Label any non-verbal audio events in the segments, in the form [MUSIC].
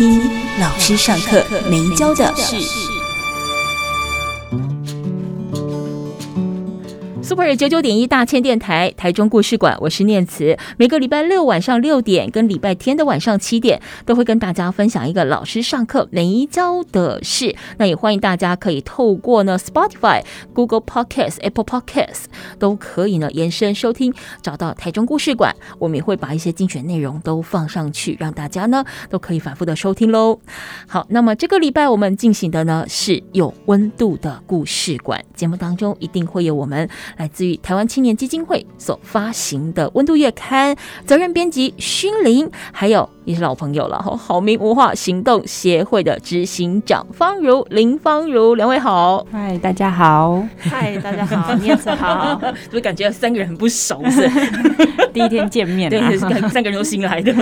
一老师上课没教的事。Super 九九点一大千电台台中故事馆，我是念慈。每个礼拜六晚上六点跟礼拜天的晚上七点，都会跟大家分享一个老师上课没教的事。那也欢迎大家可以透过呢 Spotify、Google Podcast、Apple Podcast 都可以呢延伸收听，找到台中故事馆。我们也会把一些精选内容都放上去，让大家呢都可以反复的收听喽。好，那么这个礼拜我们进行的呢是有温度的故事馆节目当中，一定会有我们。来自于台湾青年基金会所发行的《温度月刊》，责任编辑勋林，还有也是老朋友了哈，好民文化行动协会的执行长方如林方如，两位好，嗨，大家好，嗨，大家好，你好，好，是不是感觉三个人很不熟是？[LAUGHS] 第一天见面，对，三个人都新来的。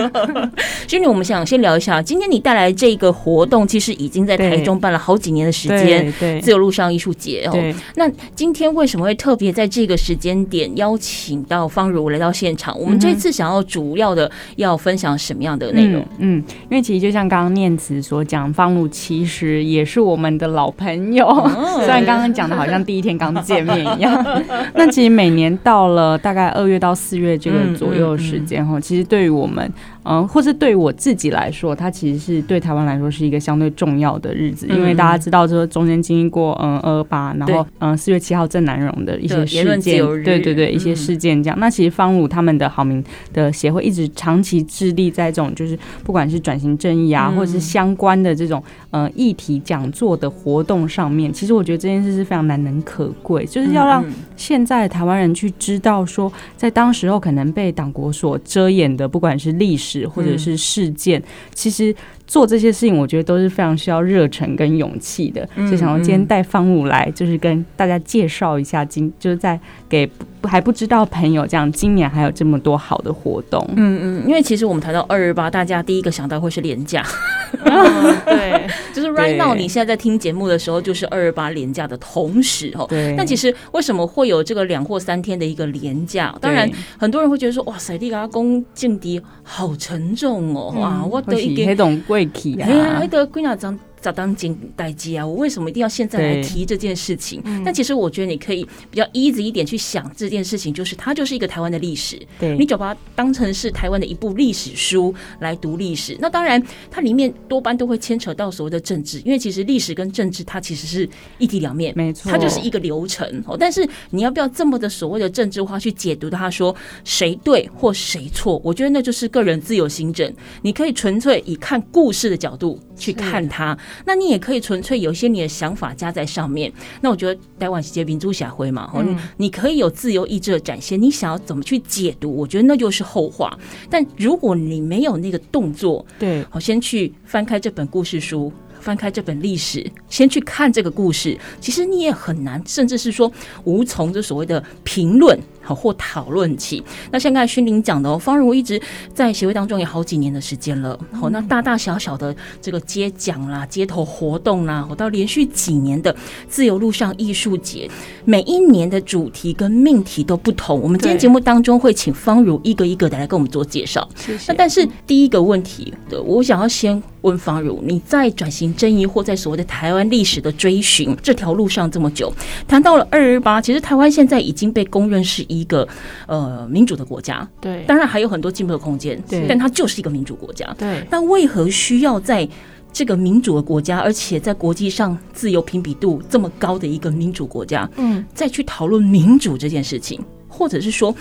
所以，我们想先聊一下，今天你带来这个活动，其实已经在台中办了好几年的时间，对，自由路上艺术节哦。那今天为什么会特别在这个时间点邀请到方如来到现场，我们这次想要主要的要分享什么样的内容？嗯，因为其实就像刚刚念慈所讲，方鲁其实也是我们的老朋友，[LAUGHS] 虽然刚刚讲的好像第一天刚见面一样。[LAUGHS] 那其实每年到了大概二月到四月这个左右时间哈，其实对于我们。嗯，或是对我自己来说，它其实是对台湾来说是一个相对重要的日子，因为大家知道，说中间经历过嗯二二八，然后嗯四月七号郑南榕的一些事件，对对对，一些事件这样。那其实方鲁他们的好民的协会一直长期致力在这种就是不管是转型正义啊，或者是相关的这种呃议题讲座的活动上面，其实我觉得这件事是非常难能可贵，就是要让现在台湾人去知道说，在当时候可能被党国所遮掩的，不管是历史。或者是事件，其实做这些事情，我觉得都是非常需要热忱跟勇气的。所以想说今天带芳如来，就是跟大家介绍一下，今就是在给。还不知道朋友这样，今年还有这么多好的活动。嗯嗯，因为其实我们谈到二二八，大家第一个想到会是连假。[LAUGHS] 对，[LAUGHS] 就是 right now 你现在在听节目的时候，就是二二八廉价的同时哦。对。但其实为什么会有这个两或三天的一个廉价？当然，很多人会觉得说，哇塞，你阿公劲敌好沉重哦。哇，我的一点种贵气啊，那个贵哪张？早当今代机啊！我为什么一定要现在来提这件事情？但其实我觉得你可以比较 easy 一点去想这件事情，就是它就是一个台湾的历史。对，你就把它当成是台湾的一部历史书来读历史。那当然，它里面多半都会牵扯到所谓的政治，因为其实历史跟政治它其实是一体两面，没错，它就是一个流程哦。但是你要不要这么的所谓的政治化去解读它，说谁对或谁错？我觉得那就是个人自由心证。你可以纯粹以看故事的角度去看它。那你也可以纯粹有一些你的想法加在上面。那我觉得台湾是民主社会嘛，嗯，你可以有自由意志的展现，你想要怎么去解读，我觉得那就是后话。但如果你没有那个动作，对，好，先去翻开这本故事书，翻开这本历史，先去看这个故事，其实你也很难，甚至是说无从这所谓的评论。或讨论起，那像刚才勋林讲的哦，方如一直在协会当中有好几年的时间了。好，那大大小小的这个接讲啦、街头活动啦，我到连续几年的自由路上艺术节，每一年的主题跟命题都不同。我们今天节目当中会请方如一个一个的来跟我们做介绍。谢谢。那但是第一个问题的，我想要先问方如，你在转型正义或在所谓的台湾历史的追寻这条路上这么久，谈到了二二八，其实台湾现在已经被公认是一。个呃民主的国家，对，当然还有很多进步的空间，对，但它就是一个民主国家，对。那为何需要在这个民主的国家，而且在国际上自由评比度这么高的一个民主国家，嗯，再去讨论民主这件事情，或者是说，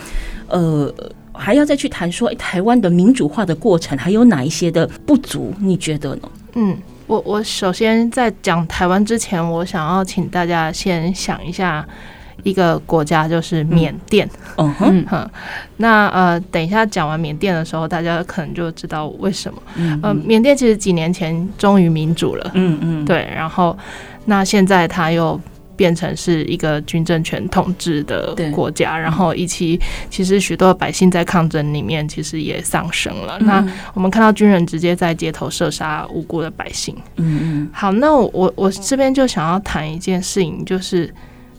呃，还要再去谈说，台湾的民主化的过程还有哪一些的不足？你觉得呢？嗯，我我首先在讲台湾之前，我想要请大家先想一下。一个国家，就是缅甸。嗯哼，嗯，那呃，等一下讲完缅甸的时候，大家可能就知道为什么。嗯，呃，缅甸其实几年前终于民主了。嗯嗯，对，然后那现在他又。变成是一个军政权统治的国家，然后以及其实许多百姓在抗争里面其实也丧生了。那我们看到军人直接在街头射杀无辜的百姓。嗯嗯。好，那我我这边就想要谈一件事情，就是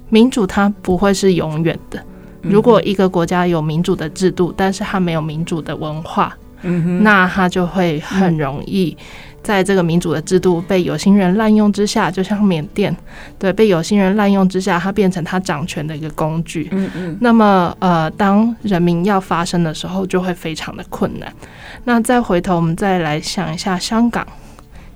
民主它不会是永远的。如果一个国家有民主的制度，但是它没有民主的文化，嗯，那它就会很容易。在这个民主的制度被有心人滥用之下，就像缅甸，对，被有心人滥用之下，它变成他掌权的一个工具。嗯嗯。那么，呃，当人民要发声的时候，就会非常的困难。那再回头，我们再来想一下香港。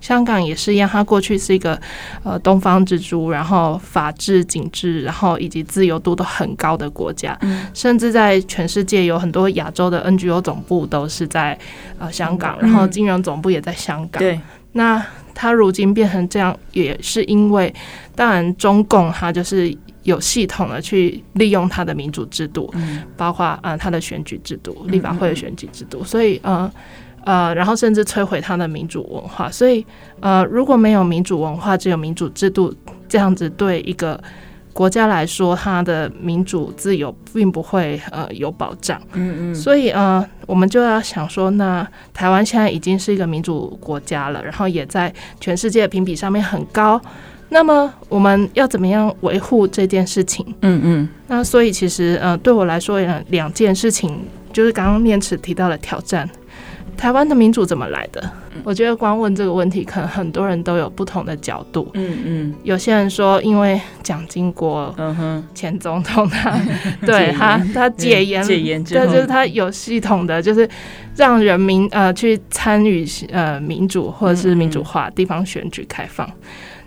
香港也是一样，它过去是一个呃东方之珠，然后法治、警治，然后以及自由度都很高的国家，嗯、甚至在全世界有很多亚洲的 NGO 总部都是在呃香港，然后金融总部也在香港。对、嗯，那它如今变成这样，也是因为当然中共它就是有系统的去利用它的民主制度，嗯、包括呃它的选举制度、立法会的选举制度，所以呃。呃，然后甚至摧毁他的民主文化，所以呃，如果没有民主文化，只有民主制度，这样子对一个国家来说，它的民主自由并不会呃有保障。嗯嗯。所以呃，我们就要想说，那台湾现在已经是一个民主国家了，然后也在全世界的评比上面很高。那么我们要怎么样维护这件事情？嗯嗯。那所以其实呃，对我来说，两两件事情就是刚刚念慈提到的挑战。台湾的民主怎么来的？我觉得光问这个问题，可能很多人都有不同的角度。嗯嗯，有些人说，因为蒋经国，嗯哼，前总统他，[LAUGHS] 对他他戒严，戒严，对，就是他有系统的，就是让人民呃去参与呃民主或者是民主化地方选举开放。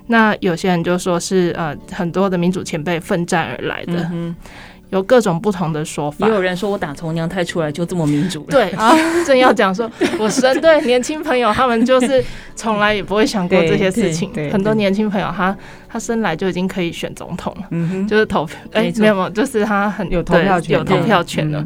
那有些人就说是呃很多的民主前辈奋战而来的。有各种不同的说法，也有人说我打从娘胎出来就这么民主了。对啊，正要讲说，[LAUGHS] 我生对年轻朋友，他们就是从来也不会想过这些事情。很多年轻朋友他，他他生来就已经可以选总统了，嗯，就是投票，哎、欸，没有没有，就是他很有投票权，有投票权了。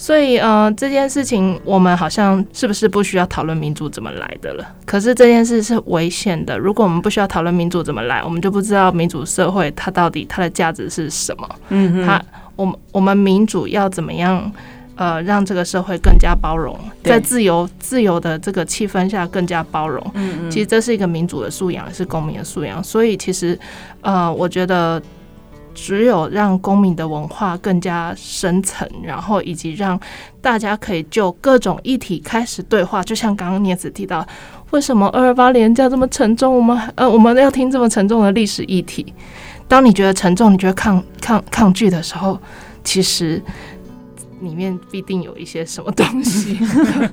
所以，呃，这件事情我们好像是不是不需要讨论民主怎么来的了？可是这件事是危险的。如果我们不需要讨论民主怎么来，我们就不知道民主社会它到底它的价值是什么。嗯哼，它我们我们民主要怎么样？呃，让这个社会更加包容，在自由自由的这个气氛下更加包容。嗯嗯，其实这是一个民主的素养，也是公民的素养。所以，其实，呃，我觉得。只有让公民的文化更加深层，然后以及让大家可以就各种议题开始对话，就像刚刚念子提到，为什么二二八连假这么沉重？我们呃，我们要听这么沉重的历史议题。当你觉得沉重，你觉得抗抗抗拒的时候，其实。里面必定有一些什么东西，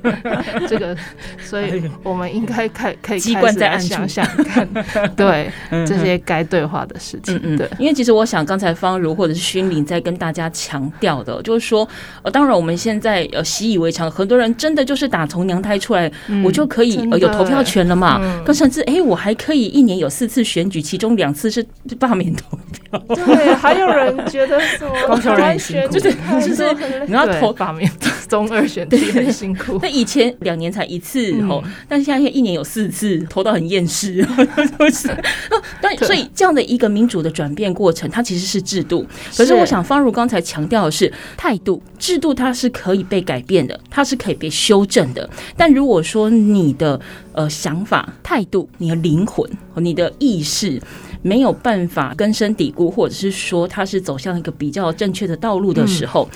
[LAUGHS] 这个，所以我们应该开可以开始来想想看，[LAUGHS] 对这些该对话的事情。嗯对，因为其实我想刚才方如或者是勋林在跟大家强调的，就是说，呃，当然我们现在呃习以为常，很多人真的就是打从娘胎出来，我就可以呃有投票权了嘛，更甚至哎，我还可以一年有四次选举，其中两次是罢免投票。对，还有人觉得说高雄人选就是就是。然后投罢免中二选题很辛苦。[LAUGHS] 那以前两年才一次哦，但是现在一年有四次，投到很厌世。[LAUGHS] 但所以这样的一个民主的转变过程，它其实是制度。可是我想方如刚才强调的是态度，制度它是可以被改变的，它是可以被修正的。但如果说你的呃想法、态度、你的灵魂和你的意识没有办法根深蒂固，或者是说它是走向一个比较正确的道路的时候。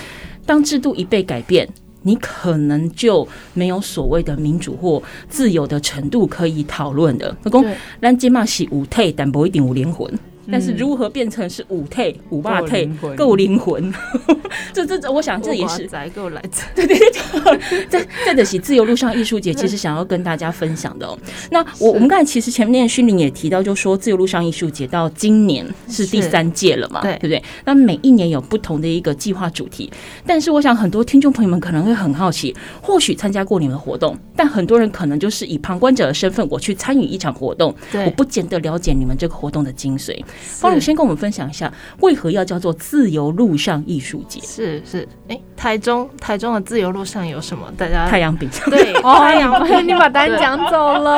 当制度一被改变，你可能就没有所谓的民主或自由的程度可以讨论的。老公，咱今嘛是有体，但不一定有灵魂。但是如何变成是五退五八退够灵魂？[LAUGHS] 这这这，我想这也是够来对对 [LAUGHS] 对，在在的是自由路上艺术节，[LAUGHS] 其实想要跟大家分享的哦。那我我们刚才其实前面勋伶也提到，就说自由路上艺术节到今年是第三届了嘛，对不对？那每一年有不同的一个计划主题，但是我想很多听众朋友们可能会很好奇，或许参加过你们的活动，但很多人可能就是以旁观者的身份，我去参与一场活动，我不见得了解你们这个活动的精髓。方宇先跟我们分享一下，为何要叫做自由路上艺术节？是是，哎、欸，台中台中的自由路上有什么？大家太阳饼对，[LAUGHS] 太阳饼，你把答案讲走了。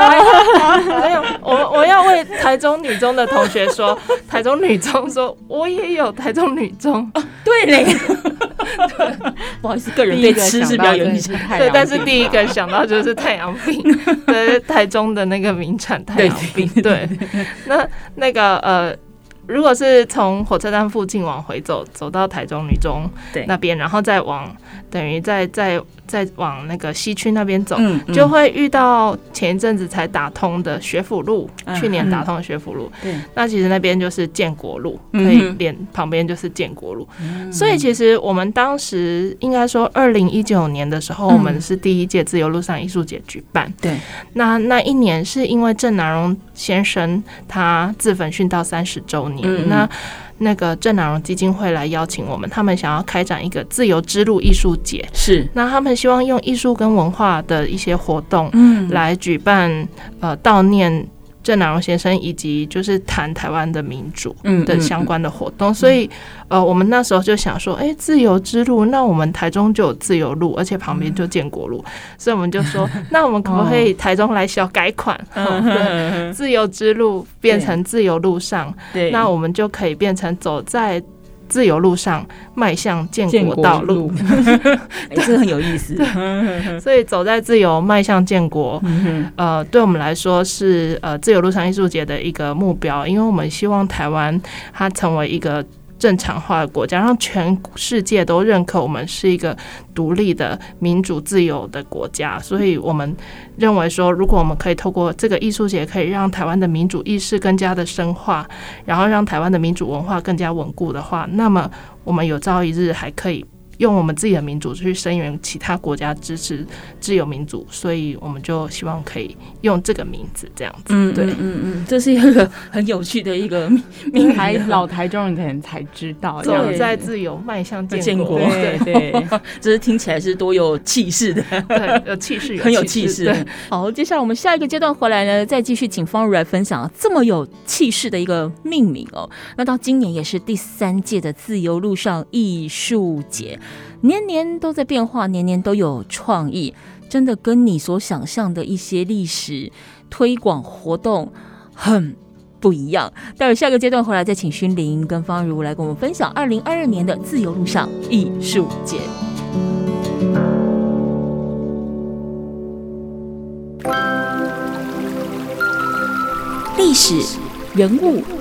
没有，我我要为台中女中的同学说，[LAUGHS] 台中女中说，我也有台中女中。啊、对嘞，[LAUGHS] 不好意思，个人对吃是比较有印象。对，但是第一个想到就是太阳饼，对，台中的那个名产太阳饼。对，那那个呃。如果是从火车站附近往回走，走到台中女中那边，然后再往等于再再再往那个西区那边走，嗯嗯，就会遇到前一阵子才打通的学府路，嗯，去年打通的学府路。对，那其实那边就是建国路，可以连旁边就是建国路，嗯。所以其实我们当时应该说，二零一九年的时候，我们是第一届自由路上艺术节举办。对，那那一年是因为郑南荣先生他自焚殉道三十周年。嗯，那那个郑南荣基金会来邀请我们，他们想要开展一个自由之路艺术节，是那他们希望用艺术跟文化的一些活动，嗯，来举办呃悼念。郑南榕先生，以及就是谈台湾的民主的相关的活动，所以呃，我们那时候就想说，哎，自由之路，那我们台中就有自由路，而且旁边就建国路，所以我们就说，[LAUGHS] 那我们可不可以台中来小改款，自由之路变成自由路上，那我们就可以变成走在。自由路上迈向建国道路，[LAUGHS] 这是很有意思。[LAUGHS] 所以走在自由迈向建国，呃，对我们来说是呃自由路上艺术节的一个目标，因为我们希望台湾它成为一个。正常化的国家，让全世界都认可我们是一个独立的民主自由的国家，所以我们认为说，如果我们可以透过这个艺术节，可以让台湾的民主意识更加的深化，然后让台湾的民主文化更加稳固的话，那么我们有朝一日还可以。用我们自己的民主去声援其他国家支持自由民主，所以我们就希望可以用这个名字这样子。嗯，对，嗯嗯，这是一个很有趣的一个 [LAUGHS] 名台，老台中人可能才知道，[LAUGHS] 走在自由迈向建国，对 [LAUGHS] 对，对，这是听起来是多有气势的，对，有气势，很有气势。好，接下来我们下一个阶段回来呢，再继续请方如来分享这么有气势的一个命名哦。那到今年也是第三届的自由路上艺术节。年年都在变化，年年都有创意，真的跟你所想象的一些历史推广活动很不一样。待会下个阶段回来，再请勋伶跟方如来跟我们分享二零二二年的自由路上艺术节。历史人物。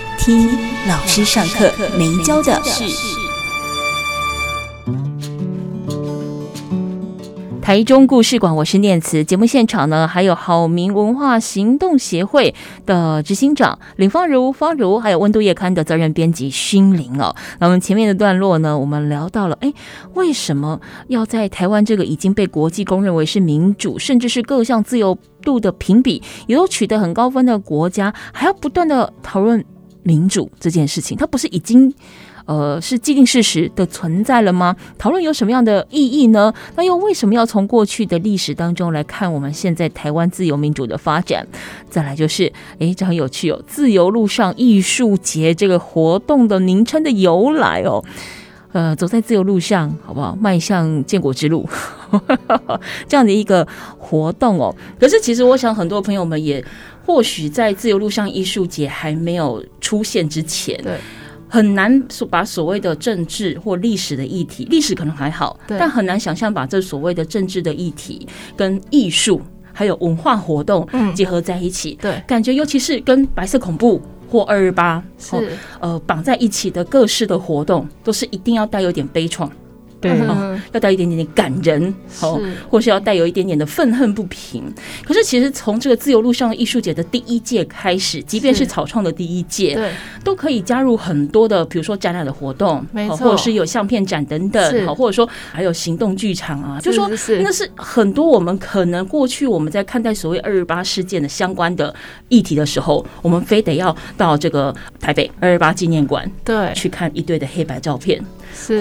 听老师上课没教的事。台中故事馆，我是念慈。节目现场呢，还有好民文化行动协会的执行长林方如、方如，还有温度夜刊的责任编辑勋伶哦。那我们前面的段落呢，我们聊到了，哎，为什么要在台湾这个已经被国际公认为是民主，甚至是各项自由度的评比也都取得很高分的国家，还要不断的讨论？民主这件事情，它不是已经呃是既定事实的存在了吗？讨论有什么样的意义呢？那又为什么要从过去的历史当中来看我们现在台湾自由民主的发展？再来就是，诶，这很有趣哦，自由路上艺术节这个活动的名称的由来哦，呃，走在自由路上，好不好？迈向建国之路，[LAUGHS] 这样的一个活动哦。可是其实我想，很多朋友们也。或许在自由路上艺术节还没有出现之前，对，很难把所谓的政治或历史的议题，历史可能还好，但很难想象把这所谓的政治的议题跟艺术还有文化活动结合在一起。对，感觉尤其是跟白色恐怖或二二八是呃绑在一起的各式的活动，都是一定要带有点悲怆。对，要带一点点点感人，好，或是要带有一点点的愤恨不平。可是其实从这个自由路上艺术节的第一届开始，即便是。草创的第一届，对，都可以加入很多的，比如说展览的活动，没错，或者是有相片展等等，好，或者说还有行动剧场啊，就说那是。很多我们可能过去我们在看待所谓二二八事件的相关的议题的时候，我们非得要到这个台北二二八纪念馆，对，去看一堆的黑白照片。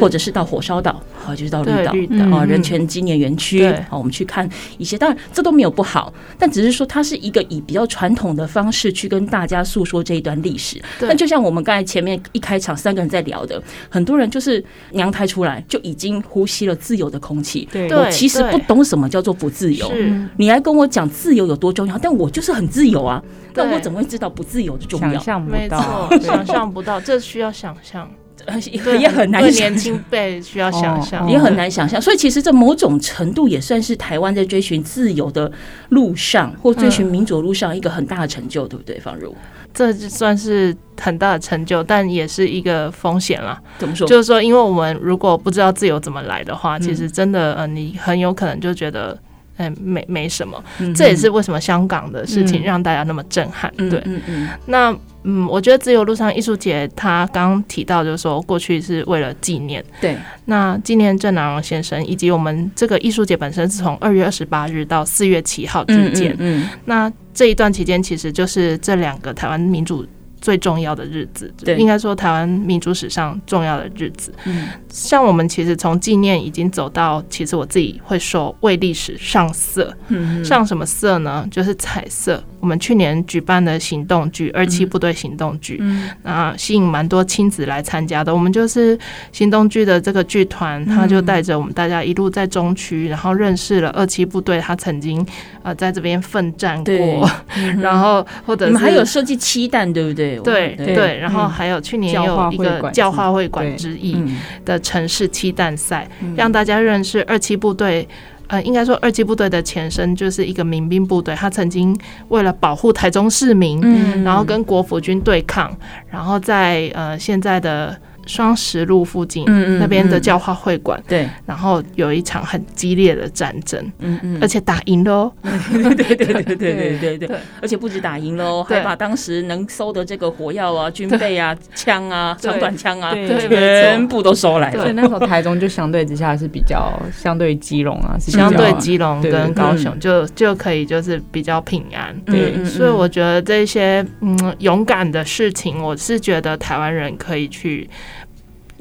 或者是到火烧岛，好，就是到绿岛啊，人权纪念园区，好，我们去看一些。当然，这都没有不好，但只是说它是一个以比较传统的方式去跟大家诉说这一段历史。那就像我们刚才前面一开场三个人在聊的，很多人就是娘胎出来就已经呼吸了自由的空气。我其实不懂什么叫做不自由，你来跟我讲自由有多重要，但我就是很自由啊。那我怎么会知道不自由的重要？想象不到，想象不到，这需要想象。[LAUGHS] 也很难想，年轻辈需要想象，也很难想象。所以其实这某种程度也算是台湾在追寻自由的路上，或追寻民主路上一个很大的成就，对不对？方如，这就算是很大的成就，但也是一个风险啦。怎么说？就是说，因为我们如果不知道自由怎么来的话，其实真的，呃，你很有可能就觉得。哎，没没什么，这也是为什么香港的事情让大家那么震撼。嗯、对，嗯嗯，那嗯，我觉得自由路上艺术节，他刚刚提到就是说，过去是为了纪念，对，那纪念郑南榕先生，以及我们这个艺术节本身是从二月二十八日到四月七号之间，嗯，那这一段期间其实就是这两个台湾民主。最重要的日子，对，应该说台湾民主史上重要的日子。嗯，像我们其实从纪念已经走到，其实我自己会说为历史上色。嗯，上什么色呢？就是彩色。我们去年举办的行动剧《二七部队行动剧》，嗯，那，吸引蛮多亲子来参加的。我们就是行动剧的这个剧团，他就带着我们大家一路在中区，然后认识了二七部队，他曾经呃在这边奋战过。[LAUGHS] 然后或者你们还有设计七弹，对不对？对对，对，然后还有去年有一个教化会馆之役的城市七弹赛，让大家认识二七部队。呃，应该说二七部队的前身就是一个民兵部队，他曾经为了保护台中市民，然后跟国府军对抗，然后在呃现在的。双十路附近，那边的教化会馆，对，然后有一场很激烈的战争，嗯嗯，而且打赢了，[LAUGHS] 对对对对对对对对，而且不止打赢了，还把当时能收的这个火药啊、军备啊、枪啊、长短枪啊，全部都收来了。所以那时候台中就相对之下是比较相对基隆啊，相对基隆跟高雄就就可以就是比较平安。对，所以我觉得这些嗯勇敢的事情，我是觉得台湾人可以去。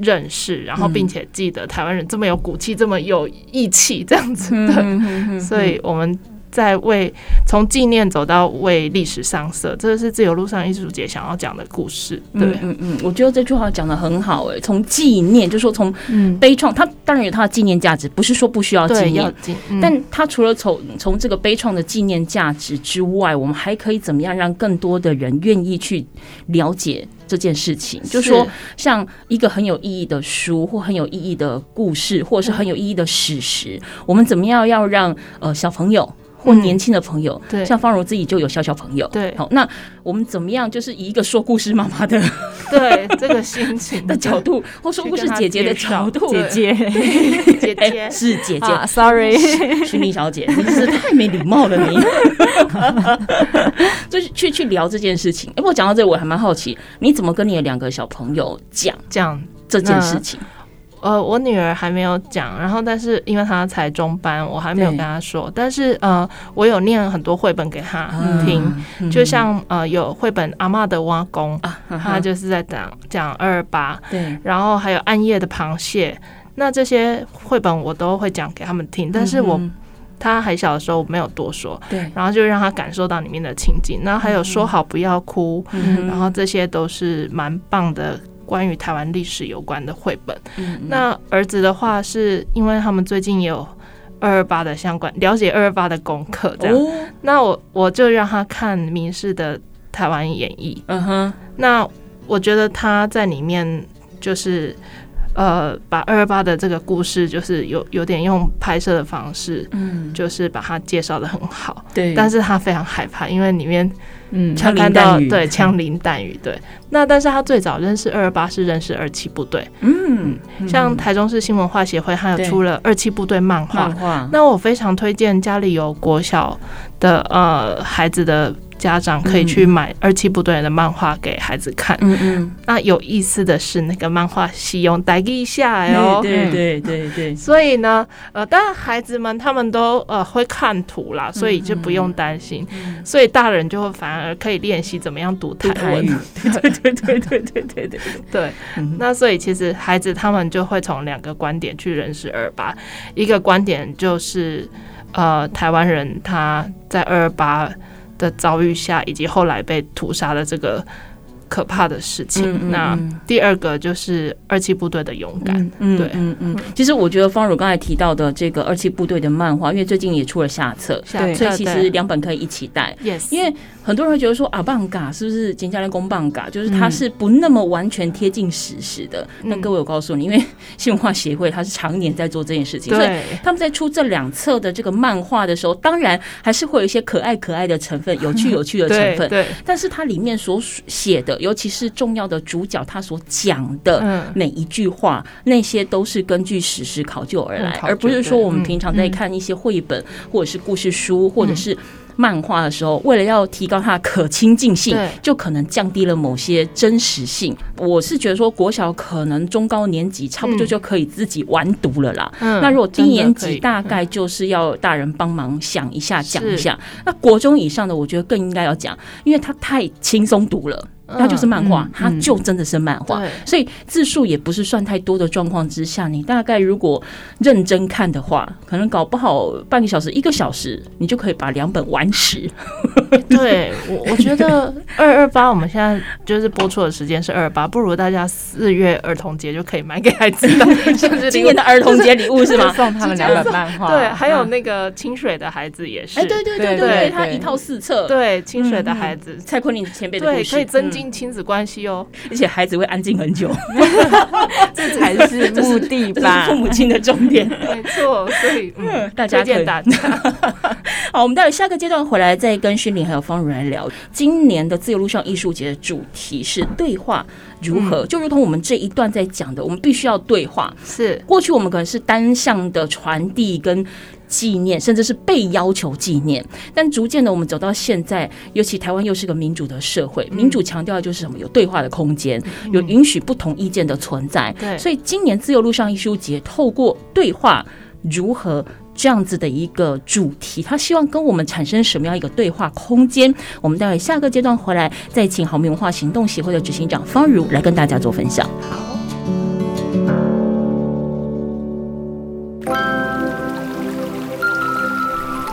认识，然后并且记得台湾人这么有骨气，这么有义气，这样子的，所以我们在为从纪念走到为历史上色，这是自由路上艺术节想要讲的故事。对，嗯嗯，我觉得这句话讲的很好诶，从纪念，就是说从悲怆，它当然有它的纪念价值，不是说不需要纪念，但它除了从从这个悲怆的纪念价值之外，我们还可以怎么样让更多的人愿意去了解？这件事情，就是说，像一个很有意义的书，或很有意义的故事，或者是很有意义的史实，我们怎么样要让呃小朋友？或年轻的朋友，对，像方如自己就有小小朋友，对，好，那我们怎么样？就是以一个说故事妈妈的，对这个心情。[LAUGHS] 的角度，或说故事姐姐的角度，姐姐，[LAUGHS] 姐姐。是姐姐，Sorry，徐明小姐，你是太没礼貌了，你，[LAUGHS] 就是去去聊这件事情。哎，我讲到这，我还蛮好奇，你怎么跟你的两个小朋友讲讲。这件事情？呃，我女儿还没有讲，然后但是因为她才中班，我还没有跟她说。但是呃，我有念很多绘本给她听，嗯、就像呃有绘本《阿嬷的挖工》，啊她就是在讲讲二二八，对，然后还有《暗夜的螃蟹》，那这些绘本我都会讲给他们听。但是我她还小的时候我没有多说，对，然后就让她感受到里面的情景。然后还有说好不要哭，嗯、然后这些都是蛮棒的。关于台湾历史有关的绘本，嗯、那儿子的话是因为他们最近有二二八的相关了解二二八的功课，这样，哦、那我我就让他看明视的台湾演义，嗯哼，那我觉得他在里面就是呃，把二二八的这个故事，就是有有点用拍摄的方式，嗯，就是把它介绍的很好。对，但是他非常害怕，因为里面，嗯，枪林弹雨，对，枪林弹雨，对。那但是他最早认识二二八是认识二七部队，嗯，像台中市新文化协会，还有出了二七部队漫画。那我非常推荐家里有国小的呃孩子的。家长可以去买二七部队的漫画给孩子看。嗯嗯。那有意思的是，那个漫画是用台语写的哦。对对对对。所以呢，呃，当然孩子们他们都呃会看图啦，所以就不用担心。所以大人就会反而可以练习怎么样读台语。对对对对对对对。对。那所以其实孩子他们就会从两个观点去认识二二八。一个观点就是，呃，台湾人他在二二八的遭遇下，以及后来被屠杀的这个可怕的事情。嗯嗯、那第二个就是二七部队的勇敢。嗯、对，嗯嗯。其实我觉得方如刚才提到的这个二七部队的漫画，因为最近也出了下册，下册，所以其实两本可以一起带。Yes，因为。很多人会觉得说啊，棒嘎是不是金家练公棒嘎？就是它是不那么完全贴近史实的。那、嗯、各位我告诉你，因为 [LAUGHS] 新文化协会它是常年在做这件事情，所以他们在出这两册的这个漫画的时候，当然还是会有一些可爱可爱的成分，有趣 [LAUGHS] 有趣的成分。对，对但是它里面所写的，尤其是重要的主角他所讲的每一句话，嗯、那些都是根据史实考究而来，嗯、而不是说我们平常在看一些绘本或者是故事书或者是。漫画的时候，为了要提高它的可亲近性，就可能降低了某些真实性。我是觉得说，国小可能中高年级差不多就可以自己完读了啦。嗯、那如果低年级，大概就是要大人帮忙想一下、讲一下。那国中以上的，我觉得更应该要讲，因为它太轻松读了。它就是漫画，嗯、它就真的是漫画，嗯、所以字数也不是算太多的状况之下，你大概如果认真看的话，可能搞不好半个小时、一个小时，你就可以把两本完食。[LAUGHS] 对，我我觉得二二八，我们现在就是播出的时间是二二八，不如大家四月儿童节就可以买给孩子的？[LAUGHS] 今年的儿童节礼物是吗？[LAUGHS] 送他们两本漫画。对，还有那个清水的孩子也是。哎，对对对对对，他一套四册。对，清水的孩子，蔡坤林前辈的故事，可以增进亲子关系哦，而且孩子会安静很久，[LAUGHS] 这才是目的吧？父母亲的重点，[LAUGHS] 没错。所以，嗯，大家见大家。[LAUGHS] 好，我们待会下个阶段回来再跟勋伶还有方如来聊。今年的自由路上艺术节的主题是对话如何？就如同我们这一段在讲的，我们必须要对话。是过去我们可能是单向的传递跟。纪念，甚至是被要求纪念，但逐渐的，我们走到现在，尤其台湾又是个民主的社会，民主强调的就是什么？有对话的空间，有允许不同意见的存在。对，所以今年自由路上艺术节透过对话如何这样子的一个主题，他希望跟我们产生什么样一个对话空间？我们待会下个阶段回来，再请好民文化行动协会的执行长方如来跟大家做分享。好。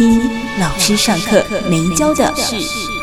听老师上课没教的事。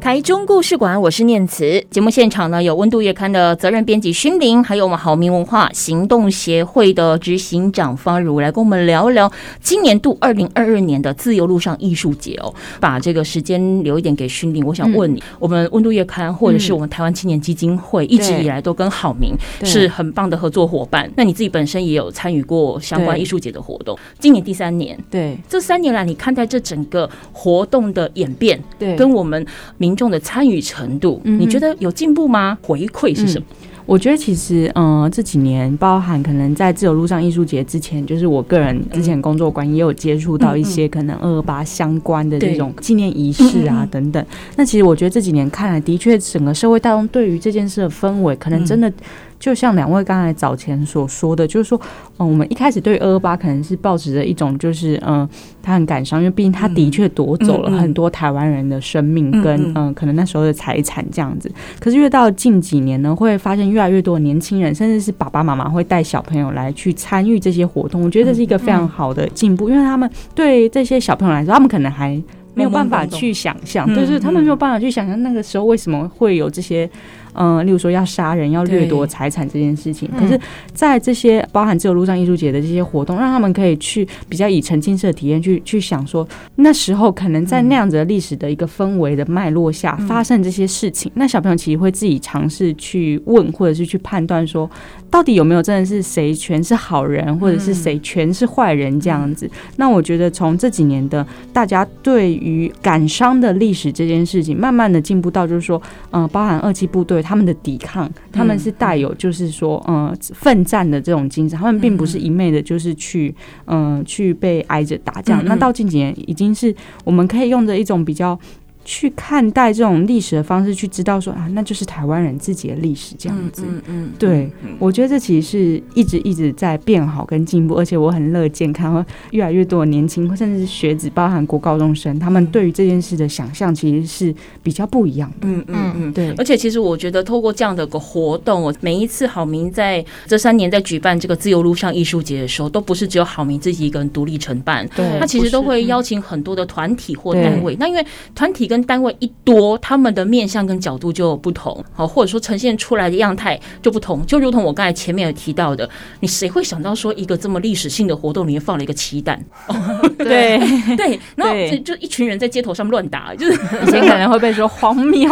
台中故事馆，我是念慈。节目现场呢，有温度月刊的责任编辑勋林，还有我们好民文化行动协会的执行长方如，来跟我们聊一聊今年度二零二二年的自由路上艺术节哦。把这个时间留一点给勋林，我想问你，嗯、我们温度月刊或者是我们台湾青年基金会，一直以来都跟好民是很棒的合作伙伴。那你自己本身也有参与过相关艺术节的活动，今年第三年，对。这三年来，你看待这整个活动的演变，对，跟我们民众的参与程度，你觉得有进步吗？回馈是什么？我觉得其实，嗯、呃，这几年包含可能在自由路上艺术节之前，就是我个人之前工作关系也有接触到一些可能二二八相关的这种纪念仪式啊等等。那其实我觉得这几年看来，的确整个社会大众对于这件事的氛围，可能真的。就像两位刚才早前所说的，就是说，嗯，我们一开始对二二八可能是抱持着一种，就是嗯，他很感伤，因为毕竟他的确夺走了很多台湾人的生命跟嗯，可能那时候的财产这样子。可是越到近几年呢，会发现越来越多的年轻人，甚至是爸爸妈妈会带小朋友来去参与这些活动。我觉得这是一个非常好的进步，因为他们对这些小朋友来说，他们可能还没有办法去想象，就是他们没有办法去想象那个时候为什么会有这些。嗯，例如说要杀人、要掠夺财产这件事情，可是，在这些包含自由路上艺术节的这些活动，让他们可以去比较以沉浸式的体验去去想说，那时候可能在那样子的历史的一个氛围的脉络下发生这些事情，那小朋友其实会自己尝试去问，或者是去判断说，到底有没有真的是谁全是好人，或者是谁全是坏人这样子。那我觉得从这几年的大家对于感伤的历史这件事情，慢慢的进步到就是说，嗯，包含二期部队。他们的抵抗，他们是带有就是说，嗯，奋战的这种精神。他们并不是一昧的，就是去，嗯，去被挨着打这样。那到近几年，已经是我们可以用着一种比较。去看待这种历史的方式，去知道说啊，那就是台湾人自己的历史这样子。嗯嗯，对，我觉得这其实是一直一直在变好跟进步，而且我很乐见看到越来越多的年轻甚至是学子，包含国高中生，他们对于这件事的想象其实是比较不一样的。嗯嗯嗯，对。而且其实我觉得透过这样的个活动，我每一次好明在这三年在举办这个自由路上艺术节的时候，都不是只有好明自己一个人独立承办，对，他其实都会邀请很多的团体或单位。那因为团体跟单位一多，他们的面向跟角度就不同，好，或者说呈现出来的样态就不同，就如同我刚才前面有提到的，你谁会想到说一个这么历史性的活动里面放了一个漆弹？[LAUGHS] [LAUGHS] 对。对，然后就一群人在街头上乱打，就是 [LAUGHS] 以前可能会被说荒谬，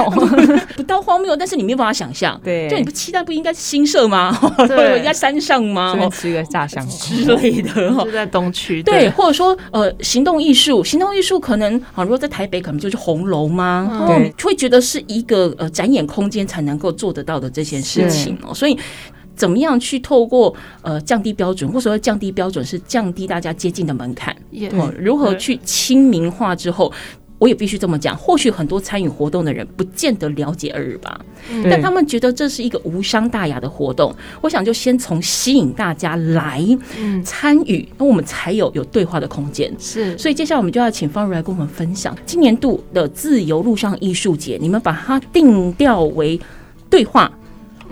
不到荒谬，但是你没有办法想象，对，就你不期待不应该是新社吗？对，应该山上吗？吃个炸香之类的，就在东区，对，或者说呃，行动艺术，行动艺术可能啊，如果在台北可能就是红楼吗？对，会觉得是一个呃展演空间才能够做得到的这件事情哦，所以怎么样去透过呃降低标准，或者说降低标准是降低大家接近的门槛，哦，如何去亲民化之后。我也必须这么讲，或许很多参与活动的人不见得了解二日八，但他们觉得这是一个无伤大雅的活动。我想就先从吸引大家来参与，那我们才有有对话的空间。是，所以接下来我们就要请方如来跟我们分享今年度的自由路上艺术节，你们把它定调为对话？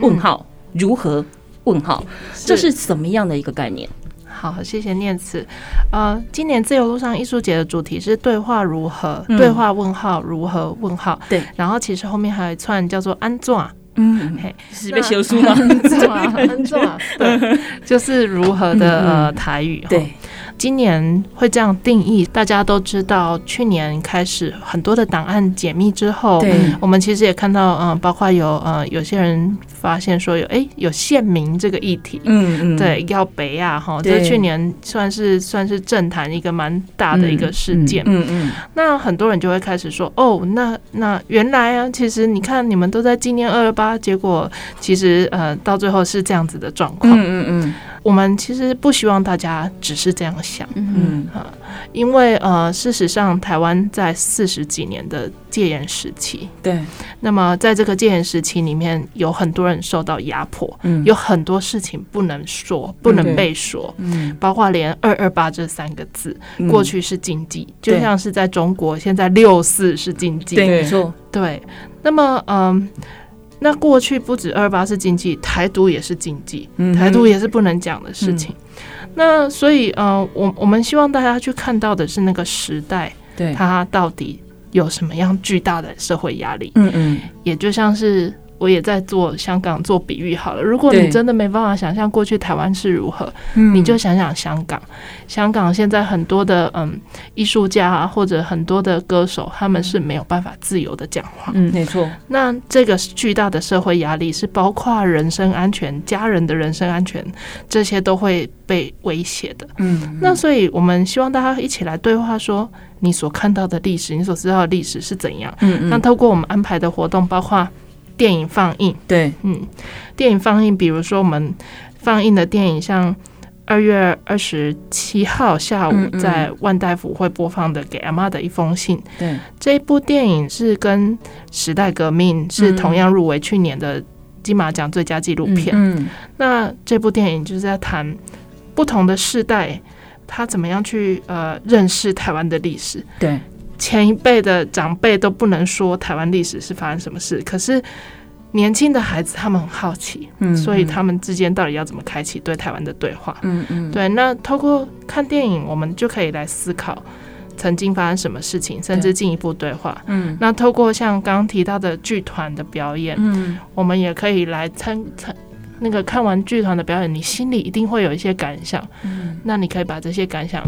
问号如何？问号这是什么样的一个概念？好，谢谢念慈。呃，今年自由路上艺术节的主题是对话如何？嗯、对话问号如何？问号。对。然后其实后面还有一串叫做安坐？嗯，嘿，是被修书吗？[LAUGHS] 安坐？[LAUGHS] 安坐？对，就是如何的呃台语。对。今年会这样定义，大家都知道，去年开始很多的档案解密之后，对，我们其实也看到，嗯、呃，包括有呃有些人发现说有哎、欸、有县民这个议题，嗯嗯，对，要北啊哈，这去年算是算是政坛一个蛮大的一个事件，嗯嗯，嗯，那很多人就会开始说，哦，那那原来啊，其实你看你们都在纪念二二八，结果其实呃到最后是这样子的状况，嗯嗯嗯。我们其实不希望大家只是这样想，嗯。啊，因为呃，事实上，台湾在四十几年的戒严时期，对，那么在这个戒严时期里面，有很多人受到压迫，嗯，有很多事情不能说，不能被说，嗯，包括连二二八这三个字，过去是禁忌，就像是在中国，现在六四是禁忌，对，没错，对，那么嗯。那过去不止二八是禁忌，台独也是禁忌，台独也是不能讲的事情。嗯、那所以，呃，我我们希望大家去看到的是那个时代，对，它到底有什么样巨大的社会压力？嗯嗯，也就像是。我也在做香港做比喻好了。如果你真的没办法想象过去台湾是如何，你就想想香港。香港现在很多的嗯艺术家啊，或者很多的歌手，他们是没有办法自由的讲话。嗯，没错。那这个巨大的社会压力是包括人身安全、家人的人身安全，这些都会被威胁的。嗯。那所以我们希望大家一起来对话，说你所看到的历史，你所知道的历史是怎样。嗯嗯。那透过我们安排的活动，包括。电影放映。对，嗯，电影放映，比如说我们放映的电影，像二月二十七号下午在万代府会播放的《给阿妈的一封信》。对，这一部电影是跟时代革命是同样入围去年的金马奖最佳纪录片。嗯，那这部电影就是在谈不同的世代。他怎么样去呃认识台湾的历史？对，前一辈的长辈都不能说台湾历史是发生什么事，可是年轻的孩子他们很好奇，嗯，所以他们之间到底要怎么开启对台湾的对话？嗯嗯，对。那透过看电影，我们就可以来思考曾经发生什么事情，甚至进一步对话。嗯，那透过像刚刚提到的剧团的表演，嗯，我们也可以来参参。那个看完剧团的表演，你心里一定会有一些感想。嗯，那你可以把这些感想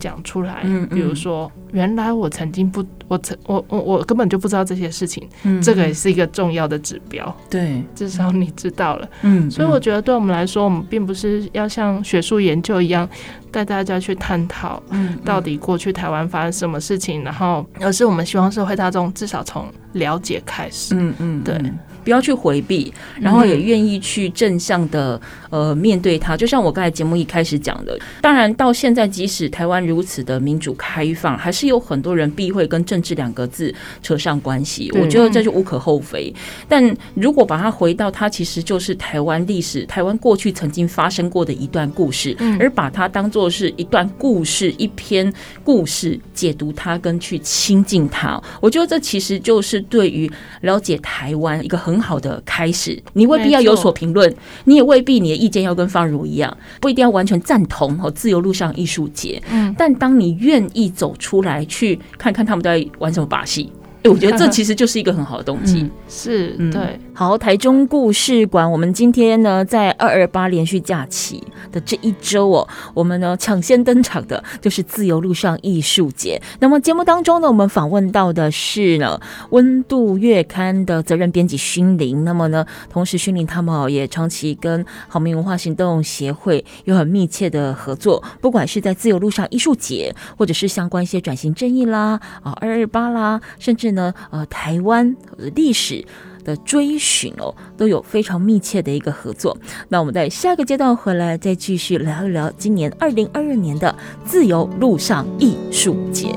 讲出来。嗯，比如说，原来我曾经不，我曾我我我根本就不知道这些事情。嗯，这个也是一个重要的指标。对，至少你知道了。嗯，所以我觉得对我们来说，我们并不是要像学术研究一样带大家去探讨，嗯，到底过去台湾发生什么事情，然后而是我们希望社会大众至少从了解开始。嗯嗯，对。不要去回避，然后也愿意去正向的呃面对它。就像我刚才节目一开始讲的，当然到现在，即使台湾如此的民主开放，还是有很多人避讳跟政治两个字扯上关系。我觉得这就无可厚非。但如果把它回到它其实就是台湾历史、台湾过去曾经发生过的一段故事，而把它当做是一段故事、一篇故事，解读它跟去亲近它，我觉得这其实就是对于了解台湾一个很。很好的开始，你未必要有所评论，你也未必你的意见要跟方如一样，不一定要完全赞同哦。自由路上艺术节，嗯，但当你愿意走出来去看看他们在玩什么把戏。我觉得这 [LAUGHS] 其实就是一个很好的动机，嗯，是对。好，台中故事馆，我们今天呢在二二八连续假期的这一周哦，我们呢抢先登场的就是自由路上艺术节。那么节目当中呢，我们访问到的是呢温度月刊的责任编辑勋伶。那么呢，同时勋伶他们哦也长期跟好民文化行动协会有很密切的合作，不管是在自由路上艺术节，或者是相关一些转型正义啦啊二二八啦，甚至。呢，呃，台湾历史的追寻哦，都有非常密切的一个合作。那我们在下个阶段回来再继续聊一聊今年二零二二年的自由路上艺术节。